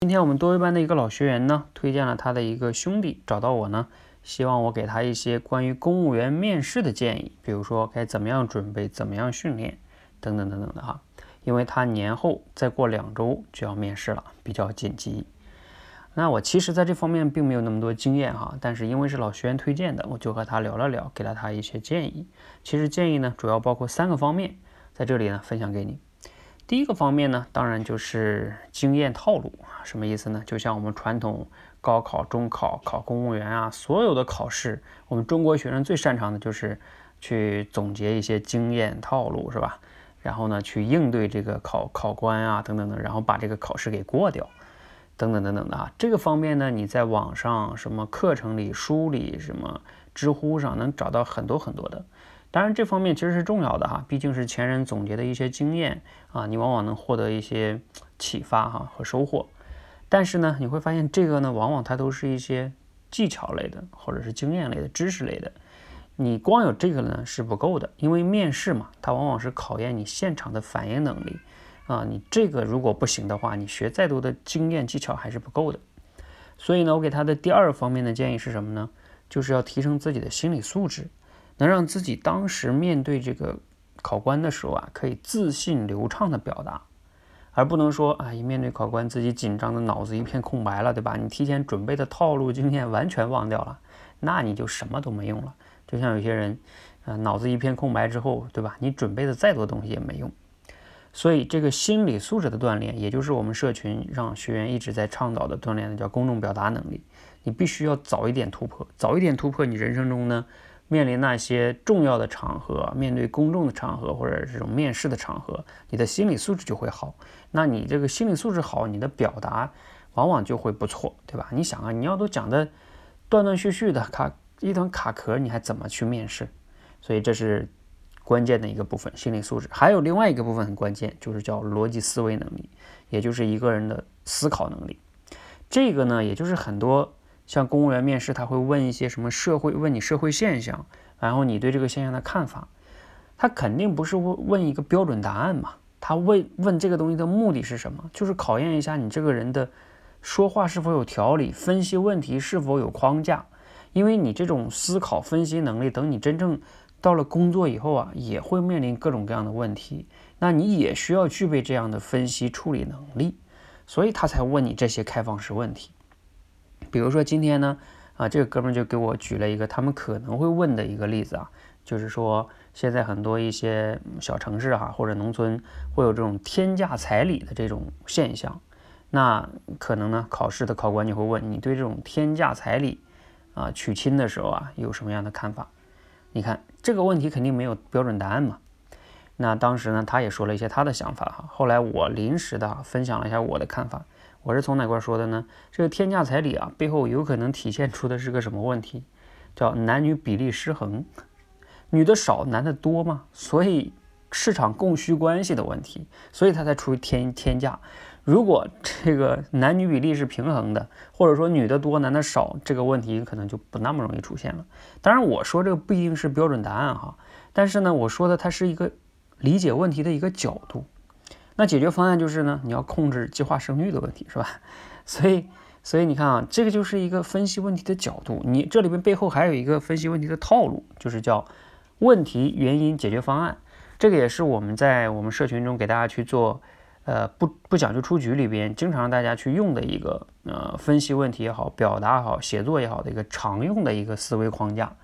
今天我们多维班的一个老学员呢，推荐了他的一个兄弟找到我呢，希望我给他一些关于公务员面试的建议，比如说该怎么样准备，怎么样训练，等等等等的哈。因为他年后再过两周就要面试了，比较紧急。那我其实在这方面并没有那么多经验哈，但是因为是老学员推荐的，我就和他聊了聊，给了他一些建议。其实建议呢，主要包括三个方面，在这里呢分享给你。第一个方面呢，当然就是经验套路啊，什么意思呢？就像我们传统高考、中考考公务员啊，所有的考试，我们中国学生最擅长的就是去总结一些经验套路，是吧？然后呢，去应对这个考考官啊，等等的，然后把这个考试给过掉，等等等等的啊。这个方面呢，你在网上什么课程里、书里、什么知乎上能找到很多很多的。当然，这方面其实是重要的哈，毕竟是前人总结的一些经验啊，你往往能获得一些启发哈和收获。但是呢，你会发现这个呢，往往它都是一些技巧类的，或者是经验类的知识类的。你光有这个呢是不够的，因为面试嘛，它往往是考验你现场的反应能力啊。你这个如果不行的话，你学再多的经验技巧还是不够的。所以呢，我给他的第二方面的建议是什么呢？就是要提升自己的心理素质。能让自己当时面对这个考官的时候啊，可以自信流畅的表达，而不能说啊，一面对考官自己紧张的脑子一片空白了，对吧？你提前准备的套路经验完全忘掉了，那你就什么都没用了。就像有些人，啊，脑子一片空白之后，对吧？你准备的再多东西也没用。所以这个心理素质的锻炼，也就是我们社群让学员一直在倡导的锻炼的，叫公众表达能力。你必须要早一点突破，早一点突破，你人生中呢？面临那些重要的场合，面对公众的场合或者这种面试的场合，你的心理素质就会好。那你这个心理素质好，你的表达往往就会不错，对吧？你想啊，你要都讲的断断续续的，卡一团卡壳，你还怎么去面试？所以这是关键的一个部分，心理素质。还有另外一个部分很关键，就是叫逻辑思维能力，也就是一个人的思考能力。这个呢，也就是很多。像公务员面试，他会问一些什么社会，问你社会现象，然后你对这个现象的看法，他肯定不是问问一个标准答案嘛，他问问这个东西的目的是什么？就是考验一下你这个人的说话是否有条理，分析问题是否有框架。因为你这种思考分析能力，等你真正到了工作以后啊，也会面临各种各样的问题，那你也需要具备这样的分析处理能力，所以他才问你这些开放式问题。比如说今天呢，啊，这个哥们就给我举了一个他们可能会问的一个例子啊，就是说现在很多一些小城市哈或者农村会有这种天价彩礼的这种现象，那可能呢考试的考官就会问你对这种天价彩礼啊娶亲的时候啊有什么样的看法？你看这个问题肯定没有标准答案嘛。那当时呢他也说了一些他的想法哈，后来我临时的分享了一下我的看法。我是从哪块说的呢？这个天价彩礼啊，背后有可能体现出的是个什么问题？叫男女比例失衡，女的少，男的多嘛，所以市场供需关系的问题，所以它才出天天价。如果这个男女比例是平衡的，或者说女的多，男的少，这个问题可能就不那么容易出现了。当然，我说这个不一定是标准答案哈，但是呢，我说的它是一个理解问题的一个角度。那解决方案就是呢，你要控制计划生育的问题，是吧？所以，所以你看啊，这个就是一个分析问题的角度。你这里边背后还有一个分析问题的套路，就是叫问题原因解决方案。这个也是我们在我们社群中给大家去做，呃，不不讲究出局里边，经常让大家去用的一个呃分析问题也好，表达也好，写作也好的一个常用的一个思维框架。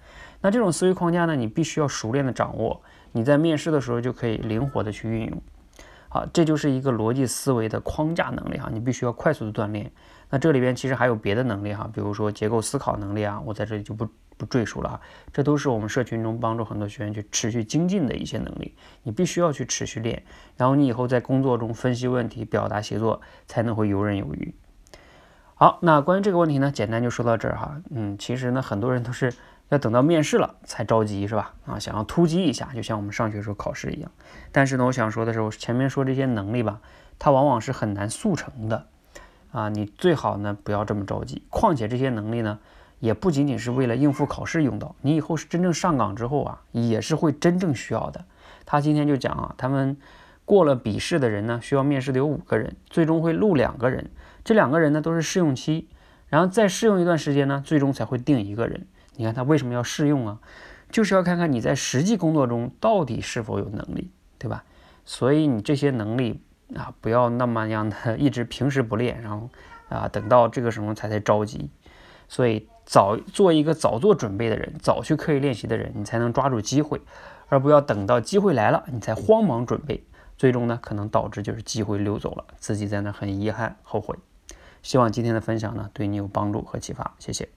那这种思维框架呢，你必须要熟练的掌握，你在面试的时候就可以灵活的去运用。好，这就是一个逻辑思维的框架能力哈，你必须要快速的锻炼。那这里边其实还有别的能力哈，比如说结构思考能力啊，我在这里就不不赘述了啊。这都是我们社群中帮助很多学员去持续精进的一些能力，你必须要去持续练，然后你以后在工作中分析问题、表达协作才能会游刃有余。好，那关于这个问题呢，简单就说到这儿哈。嗯，其实呢，很多人都是。要等到面试了才着急是吧？啊，想要突击一下，就像我们上学时候考试一样。但是呢，我想说的是，我前面说这些能力吧，它往往是很难速成的啊。你最好呢不要这么着急。况且这些能力呢，也不仅仅是为了应付考试用到，你以后是真正上岗之后啊，也是会真正需要的。他今天就讲啊，他们过了笔试的人呢，需要面试的有五个人，最终会录两个人。这两个人呢都是试用期，然后再试用一段时间呢，最终才会定一个人。你看他为什么要试用啊？就是要看看你在实际工作中到底是否有能力，对吧？所以你这些能力啊，不要那么样的一直平时不练，然后啊等到这个时候才才着急。所以早做一个早做准备的人，早去刻意练习的人，你才能抓住机会，而不要等到机会来了你才慌忙准备，最终呢可能导致就是机会溜走了，自己在那很遗憾后悔。希望今天的分享呢对你有帮助和启发，谢谢。